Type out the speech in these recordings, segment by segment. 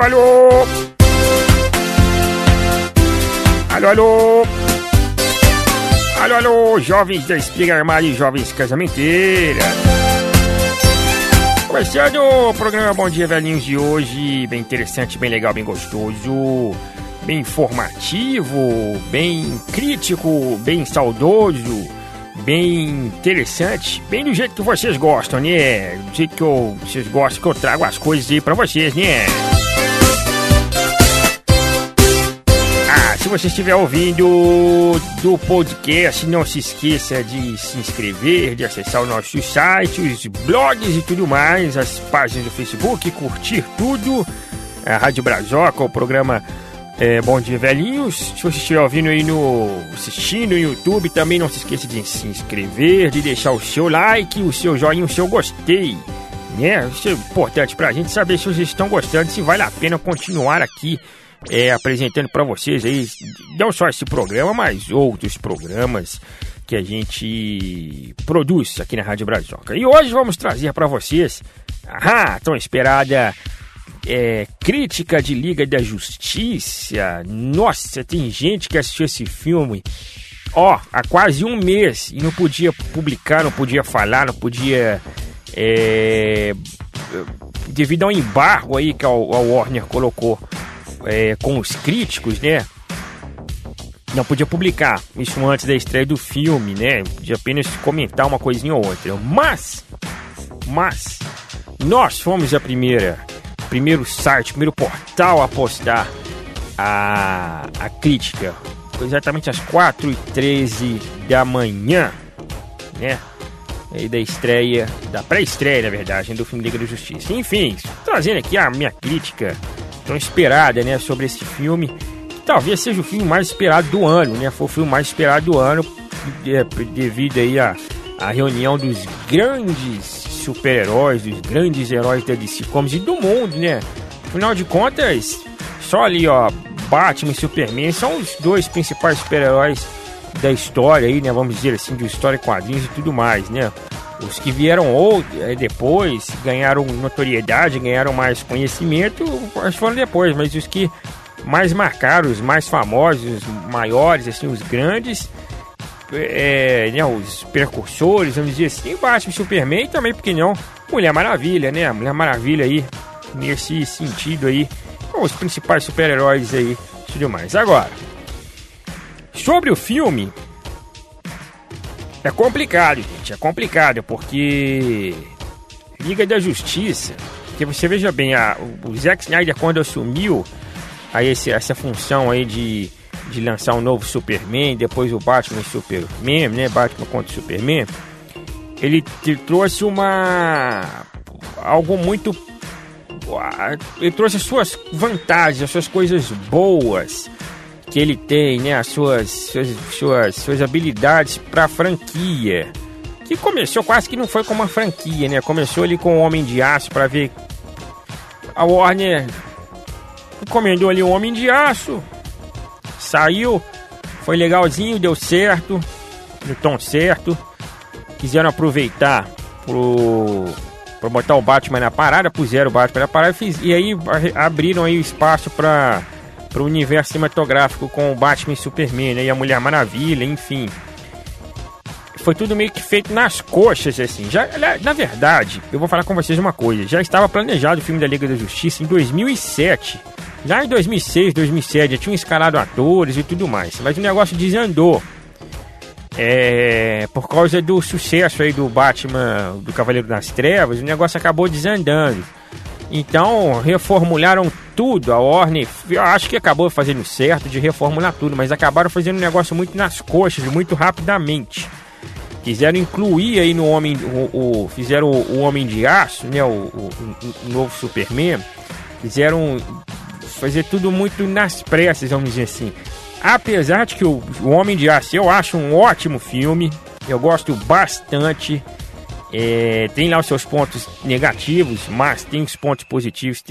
Alô, alô! Alô, alô! Alô, alô, jovens da espiga armada e jovens casamenteira. Começando o programa Bom Dia Velhinhos de hoje, bem interessante, bem legal, bem gostoso, bem informativo, bem crítico, bem saudoso, bem interessante, bem do jeito que vocês gostam, né? Do jeito que eu, vocês gostam que eu trago as coisas aí pra vocês, né? Se você estiver ouvindo do podcast, não se esqueça de se inscrever, de acessar o nosso site, os blogs e tudo mais, as páginas do Facebook, curtir tudo. A Rádio Brazoca, o programa é, Bom Dia Velhinhos. Se você estiver ouvindo aí no. assistindo no YouTube, também não se esqueça de se inscrever, de deixar o seu like, o seu joinha, o seu gostei. Né? Isso é importante pra gente saber se vocês estão gostando, se vale a pena continuar aqui é, apresentando para vocês aí, não só esse programa, mas outros programas que a gente produz aqui na Rádio Brazoca. E hoje vamos trazer para vocês a tão esperada é, crítica de Liga da Justiça. Nossa, tem gente que assistiu esse filme ó, há quase um mês e não podia publicar, não podia falar, não podia. É, devido ao embargo aí que a Warner colocou é, com os críticos, né? Não podia publicar isso antes da estreia do filme, né? De apenas comentar uma coisinha ou outra. Mas, mas, nós fomos a primeira, primeiro site, primeiro portal a postar a, a crítica. Exatamente às 4h13 da manhã, né? E da estreia, da pré-estreia, na verdade, do filme Liga da Justiça. Enfim, trazendo aqui a minha crítica tão esperada, né, sobre esse filme. Que talvez seja o filme mais esperado do ano, né? Foi o filme mais esperado do ano devido aí a, a reunião dos grandes super-heróis, dos grandes heróis da DC Comics e do mundo, né? Afinal de contas, só ali, ó, Batman e Superman são os dois principais super-heróis da história aí, né? Vamos dizer assim, de história, quadrinhos e tudo mais, né? Os que vieram ou, é, depois, ganharam notoriedade, ganharam mais conhecimento, foram depois, mas os que mais marcaram, os mais famosos, os maiores, assim, os grandes, é, né, os precursores, vamos dizer assim, Batman Superman e também, porque não, Mulher Maravilha, né? Mulher Maravilha aí, nesse sentido aí, os principais super-heróis aí, tudo mais. Agora, sobre o filme, é complicado, gente. É complicado, porque. Liga da Justiça. Que você veja bem, a, o Zack Snyder, quando assumiu aí esse, essa função aí de, de lançar um novo Superman, depois o Batman Superman, né? Batman contra Superman. Ele, ele trouxe uma. algo muito. Ele trouxe as suas vantagens, as suas coisas boas que ele tem, né, as suas, suas, suas, suas habilidades para franquia. Que começou quase que não foi como uma franquia, né? Começou ali com o Homem de Aço para ver a Warner encomendou ali o Homem de Aço, saiu, foi legalzinho, deu certo, no tom certo. Quiseram aproveitar pro para botar o Batman na parada, puseram o Batman na parada fiz, e aí abriram aí o espaço para para o universo cinematográfico com o Batman e Superman né, e a Mulher Maravilha, enfim. Foi tudo meio que feito nas coxas, assim. Já, na verdade, eu vou falar com vocês uma coisa. Já estava planejado o filme da Liga da Justiça em 2007. Já em 2006, 2007, já tinham escalado atores e tudo mais. Mas o negócio desandou. É, por causa do sucesso aí do Batman, do Cavaleiro das Trevas, o negócio acabou desandando. Então reformularam tudo. A Warner, eu acho que acabou fazendo certo de reformular tudo, mas acabaram fazendo um negócio muito nas coxas, muito rapidamente. Quiseram incluir aí no Homem. O, o fizeram o, o, Homem de Aço, né? O, o, o, novo Superman. Fizeram fazer tudo muito nas pressas, vamos dizer assim. Apesar de que o, o Homem de Aço eu acho um ótimo filme. Eu gosto bastante. É, tem lá os seus pontos negativos, mas tem os pontos positivos.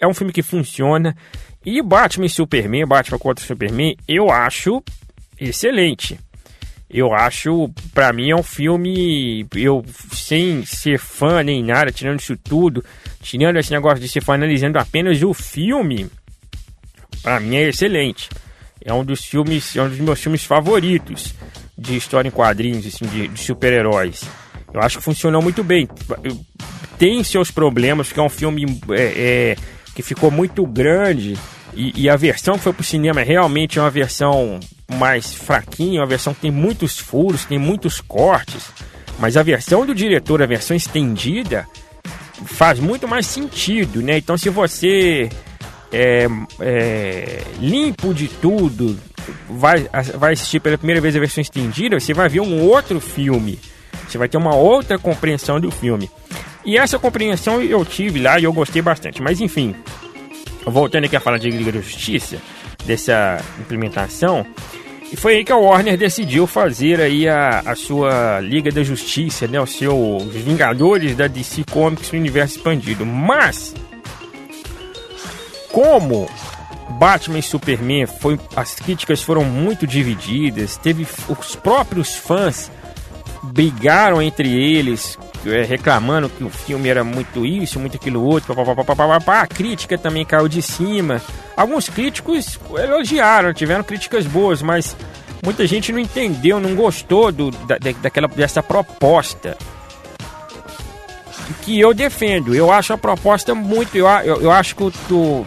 É um filme que funciona. E Batman e Superman, Batman contra Superman, eu acho excelente. eu acho, para mim é um filme, eu sem ser fã nem nada, tirando isso tudo, tirando esse negócio de ser fã analisando apenas o filme, para mim é excelente. É um dos filmes, é um dos meus filmes favoritos de história em quadrinhos, assim, de, de super-heróis. Eu acho que funcionou muito bem. Tem seus problemas, porque é um filme é, é, que ficou muito grande e, e, a versão que foi pro cinema é realmente uma versão mais fraquinha, uma versão que tem muitos furos, tem muitos cortes. Mas a versão do diretor, a versão estendida, faz muito mais sentido, né? Então se você é, é, limpo de tudo, vai, vai assistir pela primeira vez a versão estendida, você vai ver um outro filme. Você vai ter uma outra compreensão do filme. E essa compreensão eu tive lá e eu gostei bastante. Mas enfim, voltando aqui a falar de Liga da Justiça, dessa implementação, e foi aí que a Warner decidiu fazer aí a, a sua Liga da Justiça, né, o seu Vingadores da DC Comics no universo expandido. Mas como Batman e Superman foi as críticas foram muito divididas, teve os próprios fãs brigaram entre eles é, reclamando que o filme era muito isso, muito aquilo outro, papapá, a crítica também caiu de cima. Alguns críticos elogiaram, tiveram críticas boas, mas muita gente não entendeu, não gostou do, da, daquela, dessa proposta. Que eu defendo, eu acho a proposta muito. Eu, eu, eu acho que o,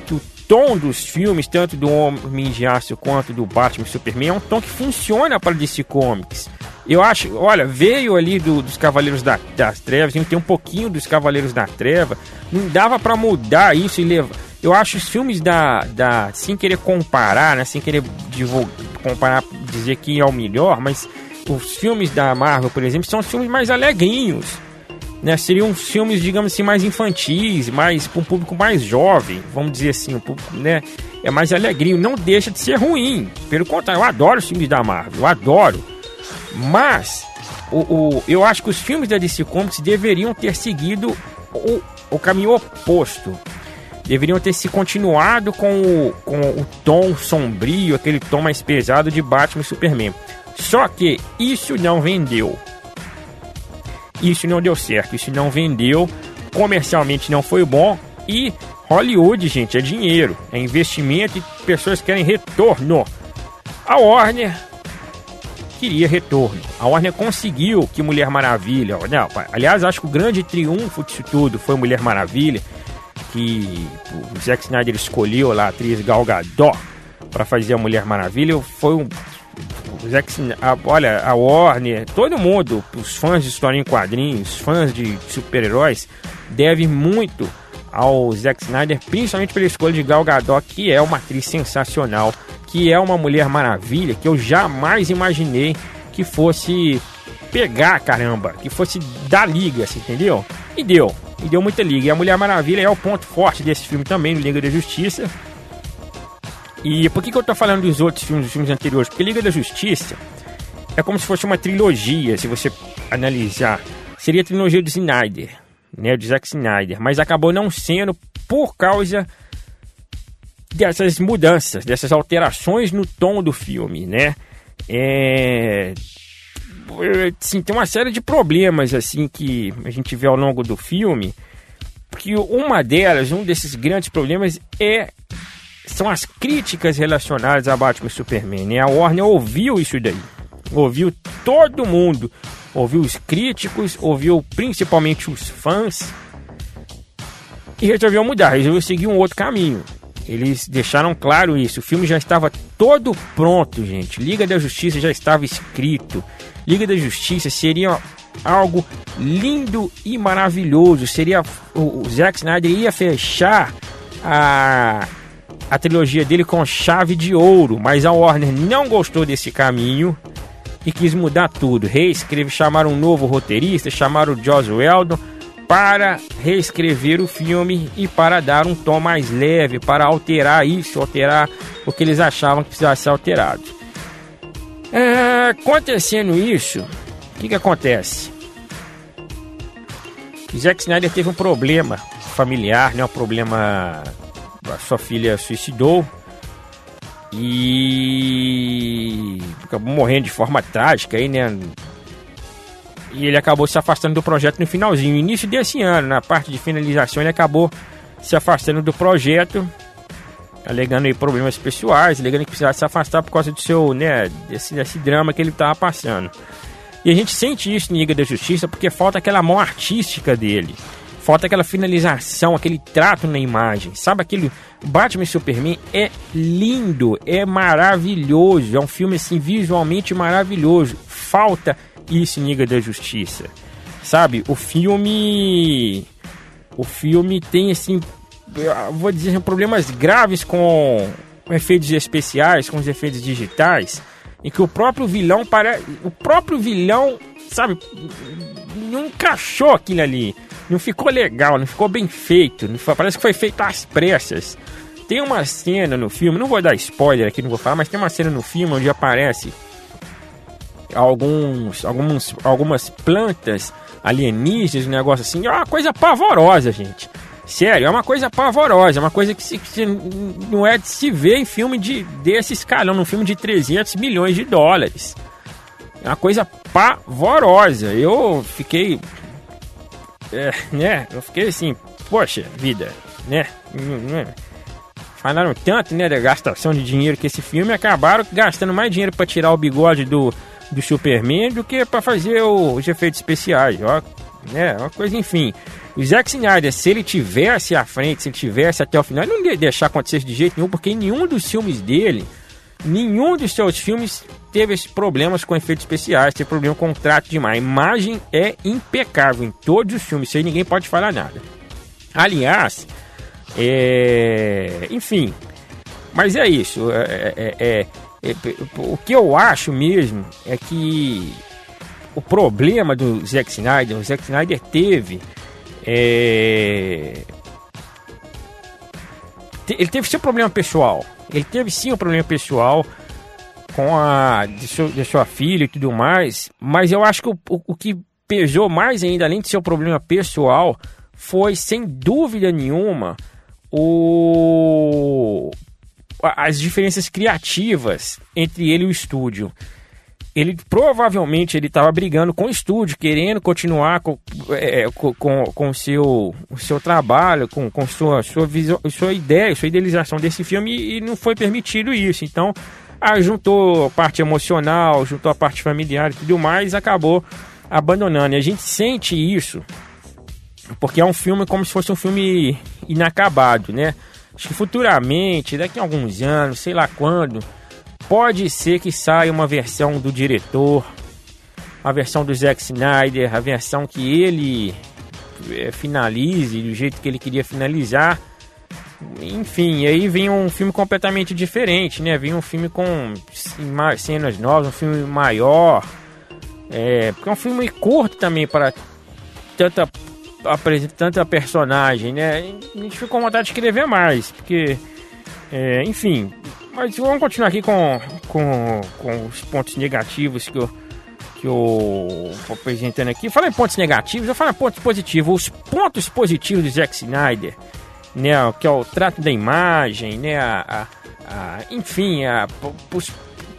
que o tom dos filmes, tanto do Homem de Aço quanto do Batman e Superman, é um tom que funciona para DC Comics. Eu acho, olha, veio ali do, dos Cavaleiros da, das Trevas, tem um pouquinho dos Cavaleiros da Treva, não dava para mudar isso e levar. Eu acho os filmes da, da. Sem querer comparar, né? Sem querer divulgar, comparar, dizer que é o melhor, mas os filmes da Marvel, por exemplo, são os filmes mais alegrinhos. Né, seriam filmes, digamos assim, mais infantis, mais para um público mais jovem, vamos dizer assim, um público, né, é mais alegrinho, não deixa de ser ruim. Pelo contrário, eu adoro os filmes da Marvel, eu adoro. Mas o, o, eu acho que os filmes da DC Comics deveriam ter seguido o, o caminho oposto. Deveriam ter se continuado com o, com o tom sombrio, aquele tom mais pesado de Batman e Superman. Só que isso não vendeu. Isso não deu certo, isso não vendeu, comercialmente não foi bom e Hollywood, gente, é dinheiro, é investimento e pessoas querem retorno. A Warner queria retorno. A Warner conseguiu que Mulher Maravilha. Não, aliás, acho que o grande triunfo disso tudo foi Mulher Maravilha, que o Zack Snyder escolheu lá a atriz Gal Gadot para fazer a Mulher Maravilha. Foi um. Zack, a, olha, a Warner, todo mundo, os fãs de história em quadrinhos, fãs de super-heróis, devem muito ao Zack Snyder, principalmente pela escolha de Gal Gadot, que é uma atriz sensacional que é uma Mulher Maravilha que eu jamais imaginei que fosse pegar, caramba, que fosse dar liga, assim, entendeu? E deu, e deu muita liga. E a Mulher Maravilha é o ponto forte desse filme também, no Liga da Justiça. E por que, que eu tô falando dos outros filmes, dos filmes anteriores? Porque Liga da Justiça é como se fosse uma trilogia, se você analisar. Seria a trilogia do Snyder, né, do Zack Snyder, mas acabou não sendo por causa dessas mudanças, dessas alterações no tom do filme, né? É, sim, tem uma série de problemas assim que a gente vê ao longo do filme, que uma delas, um desses grandes problemas é são as críticas relacionadas a Batman e Superman. Né? A Warner ouviu isso daí, ouviu todo mundo, ouviu os críticos, ouviu principalmente os fãs e resolveu mudar, resolveu seguir um outro caminho. Eles deixaram claro isso. O filme já estava todo pronto, gente. Liga da Justiça já estava escrito. Liga da Justiça seria algo lindo e maravilhoso. Seria o, Zack Snyder ia fechar a a trilogia dele com chave de ouro, mas a Warner não gostou desse caminho e quis mudar tudo. Reescreve, chamaram um novo roteirista, chamaram o Joss Whedon para reescrever o filme e para dar um tom mais leve, para alterar isso, alterar o que eles achavam que precisava ser alterado. É, acontecendo isso, o que, que acontece? Zack Snyder teve um problema familiar, né? Um problema. A sua filha suicidou. E acabou morrendo de forma trágica aí, né? E ele acabou se afastando do projeto no finalzinho, no início desse ano, na parte de finalização, ele acabou se afastando do projeto, alegando problemas pessoais, alegando que precisava se afastar por causa do seu, né, desse, desse drama que ele estava passando. E a gente sente isso em Liga da Justiça porque falta aquela mão artística dele. Falta aquela finalização, aquele trato na imagem. Sabe aquele Batman e Superman é lindo, é maravilhoso, é um filme assim visualmente maravilhoso. Falta em Liga da Justiça. Sabe? O filme o filme tem assim, vou dizer, problemas graves com efeitos especiais, com os efeitos digitais em que o próprio vilão para o próprio vilão, sabe, não encaixou aquilo ali. Não ficou legal, não ficou bem feito, foi, parece que foi feito às pressas. Tem uma cena no filme, não vou dar spoiler aqui, não vou falar, mas tem uma cena no filme onde aparece alguns, alguns algumas plantas alienígenas, um negócio assim, é uma coisa pavorosa, gente. Sério, é uma coisa pavorosa, é uma coisa que, se, que não é de se ver em filme de, desse escalão, num filme de 300 milhões de dólares. É uma coisa pavorosa. Eu fiquei. É, né? Eu fiquei assim, poxa vida, né? Falaram tanto, né, da gastação de dinheiro que esse filme acabaram gastando mais dinheiro para tirar o bigode do, do Superman do que para fazer os efeitos especiais. Ó, né? Uma coisa, enfim. O Zack Snyder, se ele tivesse à frente, se ele tivesse até o final, ele não ia deixar acontecer de jeito nenhum, porque nenhum dos filmes dele, nenhum dos seus filmes teve problemas com efeitos especiais, teve problema com o trato de imagem. A imagem é impecável em todos os filmes, isso aí ninguém pode falar nada. Aliás, é... enfim, mas é isso. É, é, é, é, o que eu acho mesmo é que o problema do Zack Snyder, o Zack Snyder teve é... Ele teve seu problema pessoal. Ele teve sim um problema pessoal com a de, seu, de sua filha e tudo mais. Mas eu acho que o, o, o que pesou mais ainda, além de seu problema pessoal, foi sem dúvida nenhuma o as diferenças criativas entre ele e o estúdio ele provavelmente ele estava brigando com o estúdio, querendo continuar com, é, com, com, com, seu, o seu trabalho, com, com sua, sua, visão, sua ideia, sua idealização desse filme e, e não foi permitido isso. Então, ah, juntou a parte emocional, juntou a parte familiar e tudo mais, acabou abandonando. E a gente sente isso porque é um filme como se fosse um filme inacabado, né? Acho que futuramente, daqui a alguns anos, sei lá quando, Pode ser que saia uma versão do diretor, a versão do Zack Snyder, a versão que ele é, finalize do jeito que ele queria finalizar. Enfim, aí vem um filme completamente diferente, né? Vem um filme com cenas novas, um filme maior. É, porque é um filme curto também para tanta tanta personagem, né? A gente ficou com vontade de escrever mais, porque, é, enfim, mas vamos continuar aqui com, com, com os pontos negativos que eu, que eu vou apresentando aqui. Fala em pontos negativos, eu falo pontos positivos. Os pontos positivos do Zack Snyder, né, que é o trato da imagem, né, a, a, a enfim, a, os,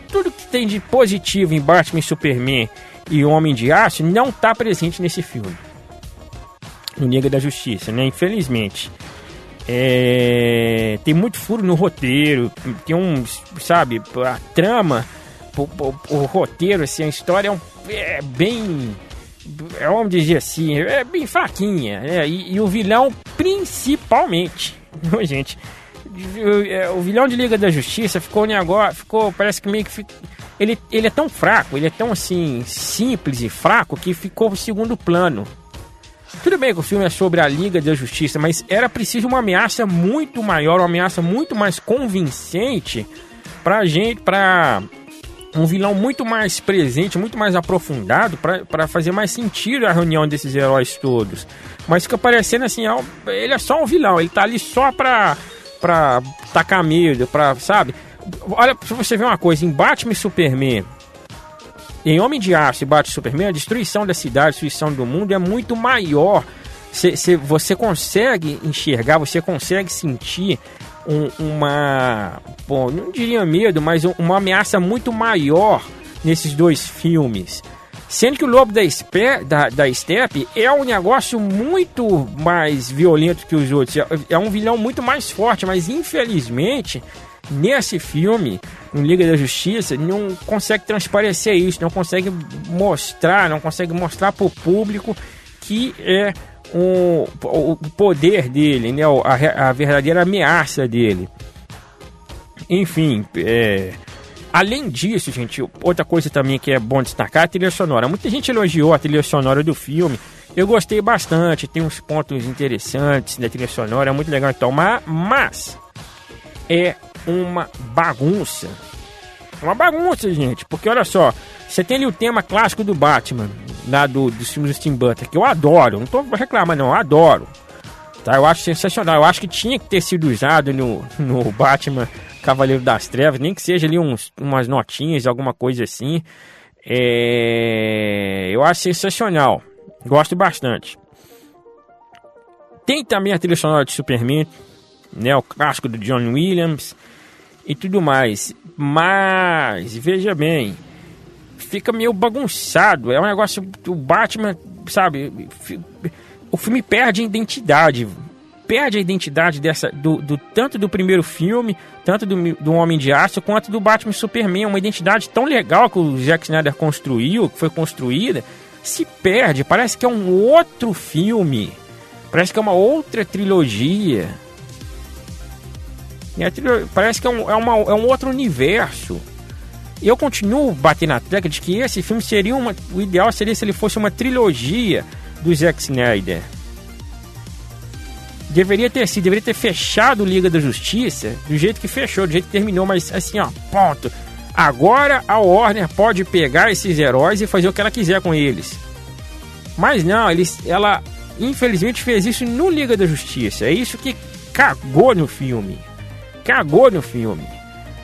tudo que tem de positivo em Batman Superman e Homem de Aço não está presente nesse filme. No Liga da Justiça, né, infelizmente. É, tem muito furo no roteiro, tem um, sabe, a trama, o, o, o roteiro, assim, a história é, um, é bem, é, vamos dizer assim, é bem fraquinha, né? E, e o vilão, principalmente, gente, é, o vilão de Liga da Justiça ficou agora, ficou, parece que meio que ele, ele é tão fraco, ele é tão assim simples e fraco que ficou segundo plano. Tudo bem que o filme é sobre a Liga da Justiça, mas era preciso uma ameaça muito maior, uma ameaça muito mais convincente pra gente, pra um vilão muito mais presente, muito mais aprofundado para fazer mais sentido a reunião desses heróis todos. Mas fica parecendo assim, ele é só um vilão, ele tá ali só pra, pra tacar medo, pra, sabe? Olha, se você ver uma coisa, em Batman e Superman, em Homem de Aço e Bate Superman, a destruição da cidade, a destruição do mundo é muito maior. Cê, cê, você consegue enxergar, você consegue sentir um, uma, bom, não diria medo, mas uma ameaça muito maior nesses dois filmes. Sendo que o Lobo da, Espe, da, da Steppe é um negócio muito mais violento que os outros. É, é um vilão muito mais forte, mas infelizmente, nesse filme, no Liga da Justiça, não consegue transparecer isso, não consegue mostrar, não consegue mostrar para o público que é um, o poder dele, né? a, a verdadeira ameaça dele. Enfim, é, Além disso, gente, outra coisa também que é bom destacar é a trilha sonora. Muita gente elogiou a trilha sonora do filme. Eu gostei bastante, tem uns pontos interessantes da trilha sonora, é muito legal então. Mas, mas é uma bagunça. É uma bagunça, gente, porque olha só, você tem ali o tema clássico do Batman, lá do, dos filmes do Tim Burton, que eu adoro, não tô reclamando não, eu adoro. Tá, eu acho sensacional, eu acho que tinha que ter sido usado no, no Batman Cavaleiro das Trevas, nem que seja ali uns, umas notinhas, alguma coisa assim. É... Eu acho sensacional. Gosto bastante. Tem também a trilha sonora de Superman, né? O clássico do John Williams e tudo mais. Mas, veja bem, fica meio bagunçado. É um negócio do Batman, sabe? O filme perde a identidade perde a identidade dessa do, do, tanto do primeiro filme, tanto do, do Homem de Aço, quanto do Batman Superman. Uma identidade tão legal que o Zack Snyder construiu, que foi construída, se perde. Parece que é um outro filme. Parece que é uma outra trilogia. Parece que é um, é, uma, é um outro universo. Eu continuo batendo na tecla de que esse filme seria uma. O ideal seria se ele fosse uma trilogia do Zack Snyder deveria ter sido, deveria ter fechado Liga da Justiça do jeito que fechou, do jeito que terminou, mas assim, ó, ponto. Agora a Warner pode pegar esses heróis e fazer o que ela quiser com eles. Mas não, eles, ela infelizmente fez isso no Liga da Justiça. É isso que cagou no filme. Cagou no filme.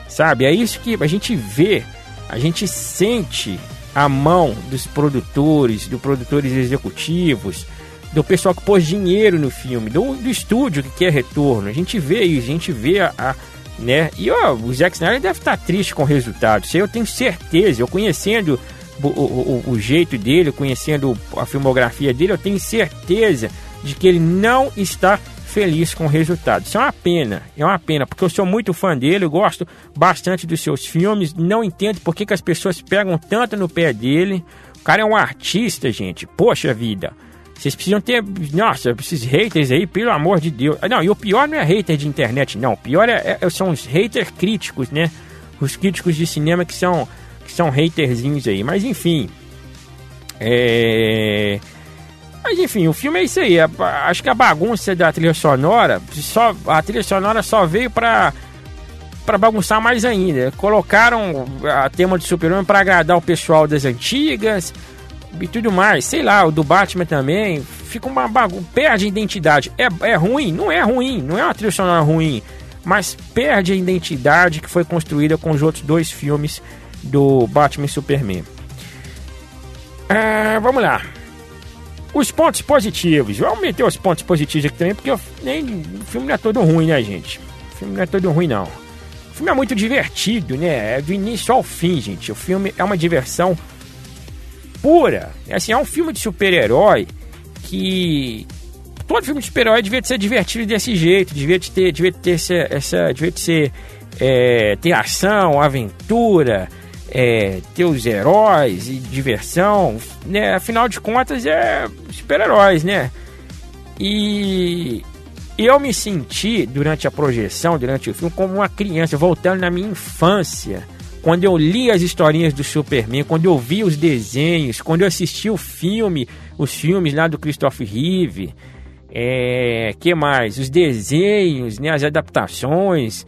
Sabe? É isso que a gente vê, a gente sente a mão dos produtores, dos produtores executivos, do pessoal que pôs dinheiro no filme, do, do estúdio que quer retorno. A gente vê isso, a gente vê a. a né? E ó, o Zack Snyder deve estar triste com o resultado. Isso eu tenho certeza. Eu conhecendo o, o, o, jeito dele, conhecendo a filmografia dele, eu tenho certeza de que ele não está feliz com o resultado. Isso é uma pena, é uma pena, porque eu sou muito fã dele, eu gosto bastante dos seus filmes, não entendo por que, que as pessoas pegam tanto no pé dele. O cara é um artista, gente. Poxa vida. Vocês precisam ter. Nossa, esses haters aí, pelo amor de Deus. Não, e o pior não é hater de internet, não. O pior é, é, são os haters críticos, né? Os críticos de cinema que são, que são haterzinhos aí. Mas enfim. É. Mas enfim, o filme é isso aí. acho que a bagunça da trilha sonora. Só, a trilha sonora só veio pra. Pra bagunçar mais ainda. Colocaram a tema de Super-Homem pra agradar o pessoal das antigas e tudo mais. Sei lá, o do Batman também. Fica uma bagunça. Perde a identidade. É, é ruim? Não é ruim. Não é uma trilha sonora ruim. Mas perde a identidade que foi construída com os outros dois filmes do Batman e Superman. É, vamos lá. Os pontos positivos. Vamos meter os pontos positivos aqui também, porque eu, nem, o filme não é todo ruim, né, gente? O filme não é todo ruim, não. O filme é muito divertido, né? É do início ao fim, gente. O filme é uma diversão pura. Assim, é um filme de super-herói que. Todo filme de super-herói devia ser divertido desse jeito, devia ter, devia ter essa, essa devia ser é, ter ação, aventura, é, ter os heróis e diversão, né? Afinal de contas é super-heróis, né? E eu me senti durante a projeção, durante o filme, como uma criança voltando na minha infância quando eu li as historinhas do Superman, quando eu vi os desenhos, quando eu assisti o filme, os filmes lá do Christopher Reeve, é, que mais? Os desenhos, né, as adaptações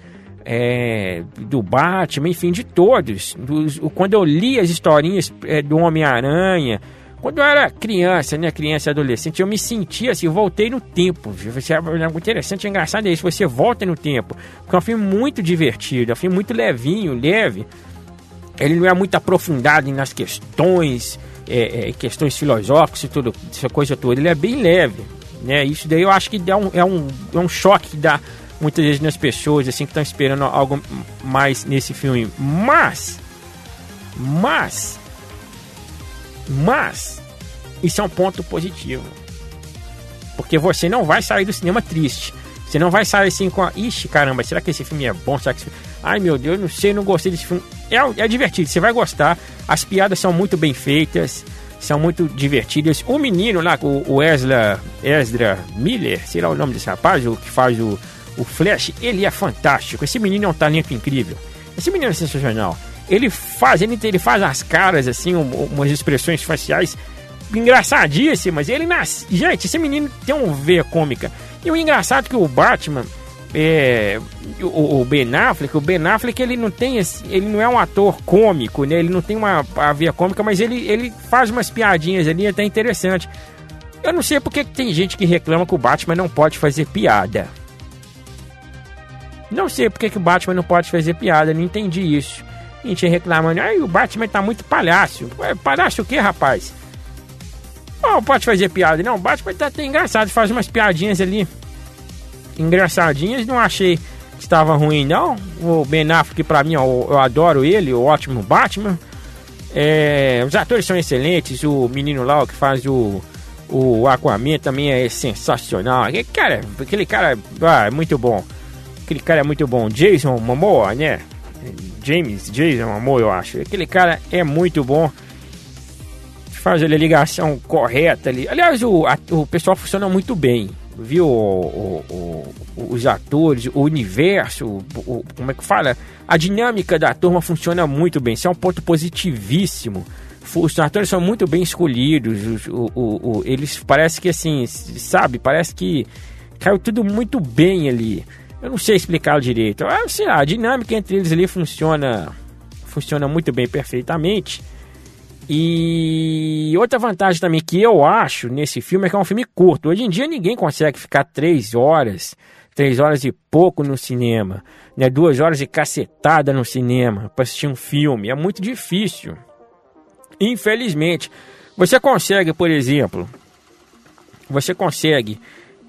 é, do Batman, enfim, de todos. Dos, quando eu li as historinhas é, do Homem-Aranha, quando eu era criança, né, criança adolescente, eu me sentia assim, voltei no tempo. Você é algo interessante, engraçado é isso, você volta no tempo. Porque é um filme muito divertido, é um filme muito levinho, leve. Ele não é muito aprofundado nas questões, é, é, questões filosóficas e tudo, essa coisa toda. Ele é bem leve, né? Isso daí eu acho que dá um, é, um, é um choque que dá muitas vezes nas pessoas assim que estão esperando algo mais nesse filme. Mas, mas, mas, isso é um ponto positivo. Porque você não vai sair do cinema triste. Você não vai sair assim com a. Ixi, caramba, será que esse filme é bom? Será que esse... Ai meu Deus, não sei, não gostei desse filme. É, é divertido, você vai gostar. As piadas são muito bem feitas, são muito divertidas. O menino lá, o, o Esla, Esdra Miller, sei lá o nome desse rapaz, o que faz o, o Flash, ele é fantástico. Esse menino é um talento incrível. Esse menino é sensacional. Ele faz, ele, ele faz as caras, assim, umas expressões faciais engraçadíssimas. Ele nasce. Gente, esse menino tem um veia cômica. E o engraçado é que o Batman, é, o, o, Ben Affleck, o Ben Affleck ele não tem esse, ele não é um ator cômico, né? Ele não tem uma a veia cômica, mas ele, ele faz umas piadinhas ali até interessante. Eu não sei porque tem gente que reclama que o Batman não pode fazer piada. Não sei porque que o Batman não pode fazer piada, não entendi isso. A gente reclamando, ai, o Batman tá muito palhaço. Ué, palhaço o que, rapaz? Não pode fazer piada, não. O Batman tá até engraçado, faz umas piadinhas ali engraçadinhas. Não achei que estava ruim, não. O Ben Affleck, pra mim, eu, eu adoro ele, o ótimo Batman. É, os atores são excelentes. O menino lá que faz o, o Aquaman também é sensacional. Cara, aquele cara ah, é muito bom. Aquele cara é muito bom. Jason Momoa, né? James Jason Momoa, eu acho. Aquele cara é muito bom faz a ligação correta ali. Aliás, o, a, o pessoal funciona muito bem, viu? O, o, os atores, o universo, como é que fala? A dinâmica da turma funciona muito bem. Isso é um ponto positivíssimo. Os atores são muito bem escolhidos. O, o, eles parece que assim, sabe? Parece que caiu tudo muito bem ali. Eu não sei explicar direito. Ah, sei lá, a dinâmica entre eles ali funciona, funciona muito bem, perfeitamente. E outra vantagem também que eu acho nesse filme é que é um filme curto. Hoje em dia ninguém consegue ficar três horas, três horas e pouco no cinema, né? Duas horas de cacetada no cinema para assistir um filme. É muito difícil. Infelizmente, você consegue, por exemplo, você consegue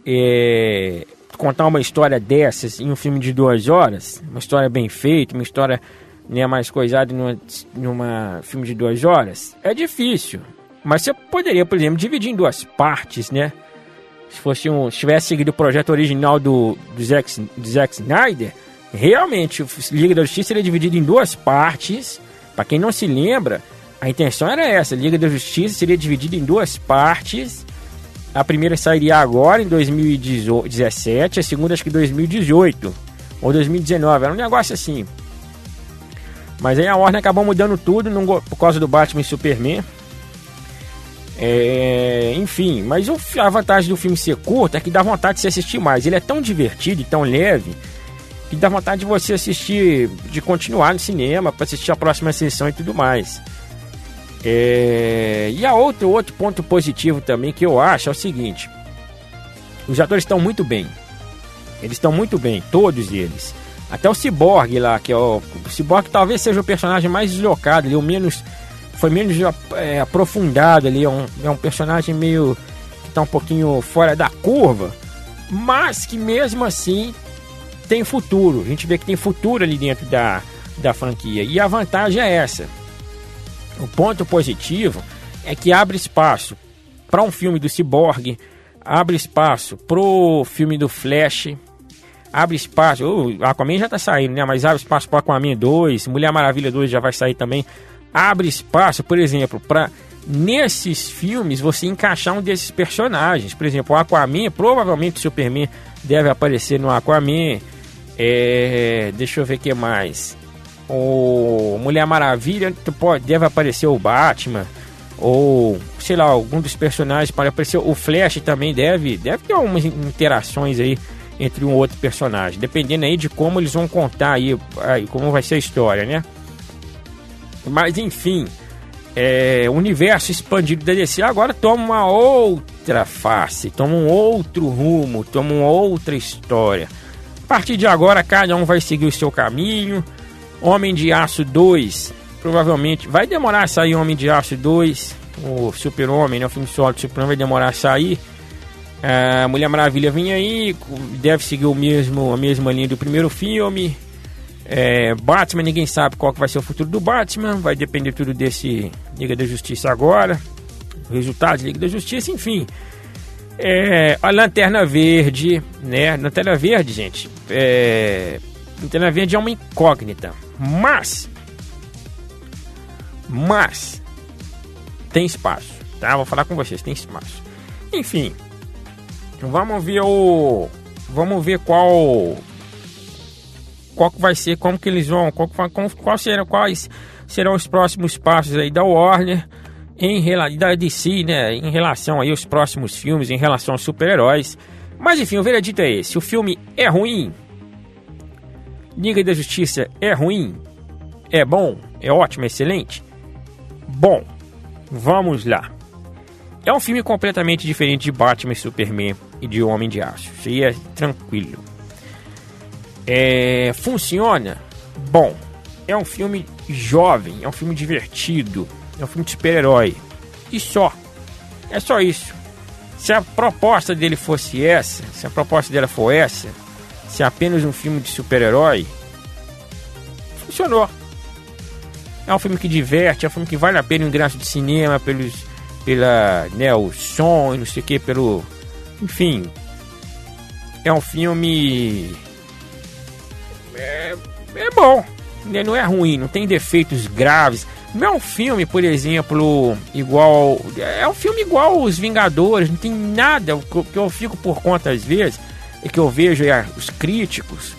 é, contar uma história dessas em um filme de duas horas, uma história bem feita, uma história né, mais coisado numa, numa filme de duas horas, é difícil. Mas você poderia, por exemplo, dividir em duas partes, né? Se fosse um, se tivesse seguido o projeto original do, do, Zack, do Zack Snyder, realmente Liga da Justiça seria dividido em duas partes. Para quem não se lembra, a intenção era essa: Liga da Justiça seria dividida em duas partes. A primeira sairia agora, em 2017, a segunda acho que 2018 ou 2019. Era um negócio assim. Mas aí a Warner acabou mudando tudo por causa do Batman e Superman. É, enfim, mas o, a vantagem do filme ser curto é que dá vontade de se assistir mais. Ele é tão divertido e tão leve que dá vontade de você assistir, de continuar no cinema para assistir a próxima sessão e tudo mais. É, e a outro, outro ponto positivo também que eu acho é o seguinte: os atores estão muito bem. Eles estão muito bem, todos eles. Até o Cyborg lá, que é o, o Cyborg talvez seja o personagem mais deslocado ali, o menos foi menos é, aprofundado ali, é um, é um personagem meio que está um pouquinho fora da curva, mas que mesmo assim tem futuro. A gente vê que tem futuro ali dentro da, da franquia. E a vantagem é essa. O ponto positivo é que abre espaço para um filme do Cyborg, abre espaço pro filme do Flash, abre espaço. O Aquaman já tá saindo, né? Mas abre espaço para Aquaman 2, Mulher Maravilha 2 já vai sair também. Abre espaço, por exemplo, para nesses filmes você encaixar um desses personagens. Por exemplo, o Aquaman, provavelmente o Superman deve aparecer no Aquaman. É, deixa eu ver o que mais. O Mulher Maravilha pode, deve aparecer o Batman. Ou, sei lá, algum dos personagens pode aparecer. O Flash também deve, deve ter algumas interações aí entre um outro personagem, dependendo aí de como eles vão contar aí, aí como vai ser a história, né? Mas enfim, é, o universo expandido da DC agora toma uma outra face, toma um outro rumo, toma uma outra história. A partir de agora, cada um vai seguir o seu caminho. Homem de Aço 2, provavelmente vai demorar a sair Homem de Aço 2. O Super-Homem, né? O filme solo do Super-Homem vai demorar a sair. A Mulher Maravilha vem aí, deve seguir o mesmo, a mesma linha do primeiro filme. É, Batman, ninguém sabe qual que vai ser o futuro do Batman, vai depender tudo desse Liga da Justiça agora, resultados Liga da Justiça, enfim. É, a Lanterna Verde, né? Lanterna Verde, gente, é, Lanterna Verde é uma incógnita, mas, mas, tem espaço, tá? Vou falar com vocês, tem espaço. Enfim, vamos ver o, vamos ver qual qual que vai ser, como que eles vão, qual, qual, qual quais serão os próximos passos aí da Warner em da DC, né, em relação aí aos próximos filmes, em relação aos super-heróis. Mas enfim, o veredito é esse: o filme é ruim. Liga da Justiça é ruim? É bom? É ótimo? É excelente? Bom, vamos lá. É um filme completamente diferente de Batman Superman e de Homem de Aço. Isso aí é tranquilo. É, funciona? Bom, é um filme jovem, é um filme divertido, é um filme de super-herói. E só. É só isso. Se a proposta dele fosse essa, se a proposta dela for essa, se é apenas um filme de super-herói, funcionou. É um filme que diverte, é um filme que vale a pena o ingresso de cinema, pelos, pela, né, o som e não sei o que, pelo. Enfim. É um filme é, é bom, né? não é ruim, não tem defeitos graves. Não é um filme, por exemplo, igual. É um filme igual Os Vingadores, não tem nada. Que eu fico por conta às vezes é que eu vejo é, os críticos.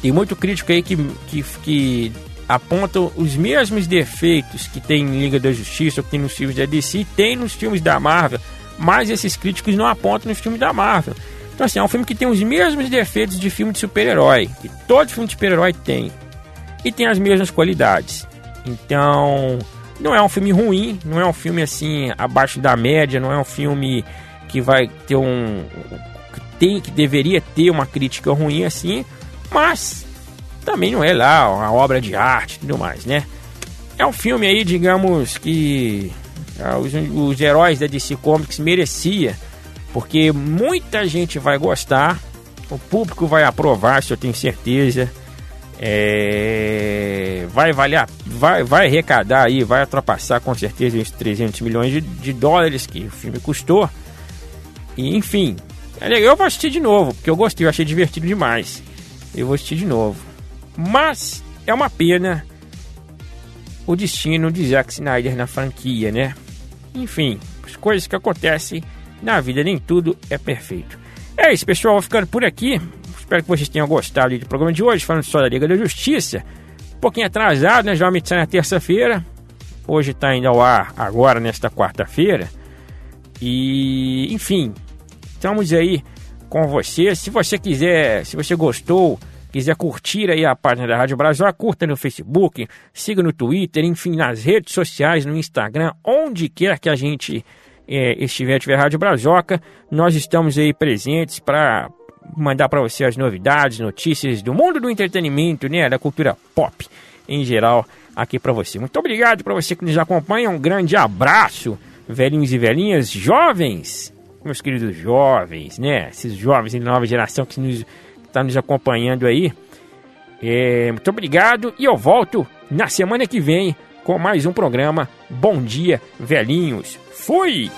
Tem muito crítico aí que, que, que apontam os mesmos defeitos que tem em Liga da Justiça, que tem nos filmes da DC, tem nos filmes da Marvel, mas esses críticos não apontam nos filmes da Marvel. Então, assim, é um filme que tem os mesmos defeitos de filme de super-herói, que todo filme de super-herói tem, e tem as mesmas qualidades. Então, não é um filme ruim, não é um filme assim abaixo da média, não é um filme que vai ter um tem que deveria ter uma crítica ruim assim, mas também não é lá uma obra de arte, e tudo mais, né? É um filme aí, digamos que ah, os, os heróis da DC Comics merecia porque muita gente vai gostar, o público vai aprovar, isso eu tenho certeza. É, vai valer, vai, vai arrecadar aí, vai ultrapassar com certeza os 300 milhões de, de dólares que o filme custou. E enfim, é eu vou assistir de novo, porque eu gostei, eu achei divertido demais. Eu vou assistir de novo. Mas é uma pena o destino de Zack Snyder na franquia, né? Enfim, as coisas que acontecem na vida nem tudo é perfeito. É isso, pessoal. Vou ficando por aqui. Espero que vocês tenham gostado do programa de hoje, falando só da Liga da Justiça. Um pouquinho atrasado, né? Geralmente sai na terça-feira. Hoje está indo ao ar agora, nesta quarta-feira. E, enfim, estamos aí com você. Se você quiser, se você gostou, quiser curtir aí a página da Rádio Brasil, curta no Facebook, siga no Twitter, enfim, nas redes sociais, no Instagram, onde quer que a gente é, estiver, tiver Rádio Brazoca, nós estamos aí presentes para mandar para você as novidades, notícias do mundo do entretenimento, né, da cultura pop em geral aqui para você. Muito obrigado para você que nos acompanha, um grande abraço, velhinhos e velhinhas, jovens, meus queridos jovens, né, esses jovens de nova geração que nos está nos acompanhando aí. É, muito obrigado e eu volto na semana que vem com mais um programa Bom Dia Velhinhos. Fui!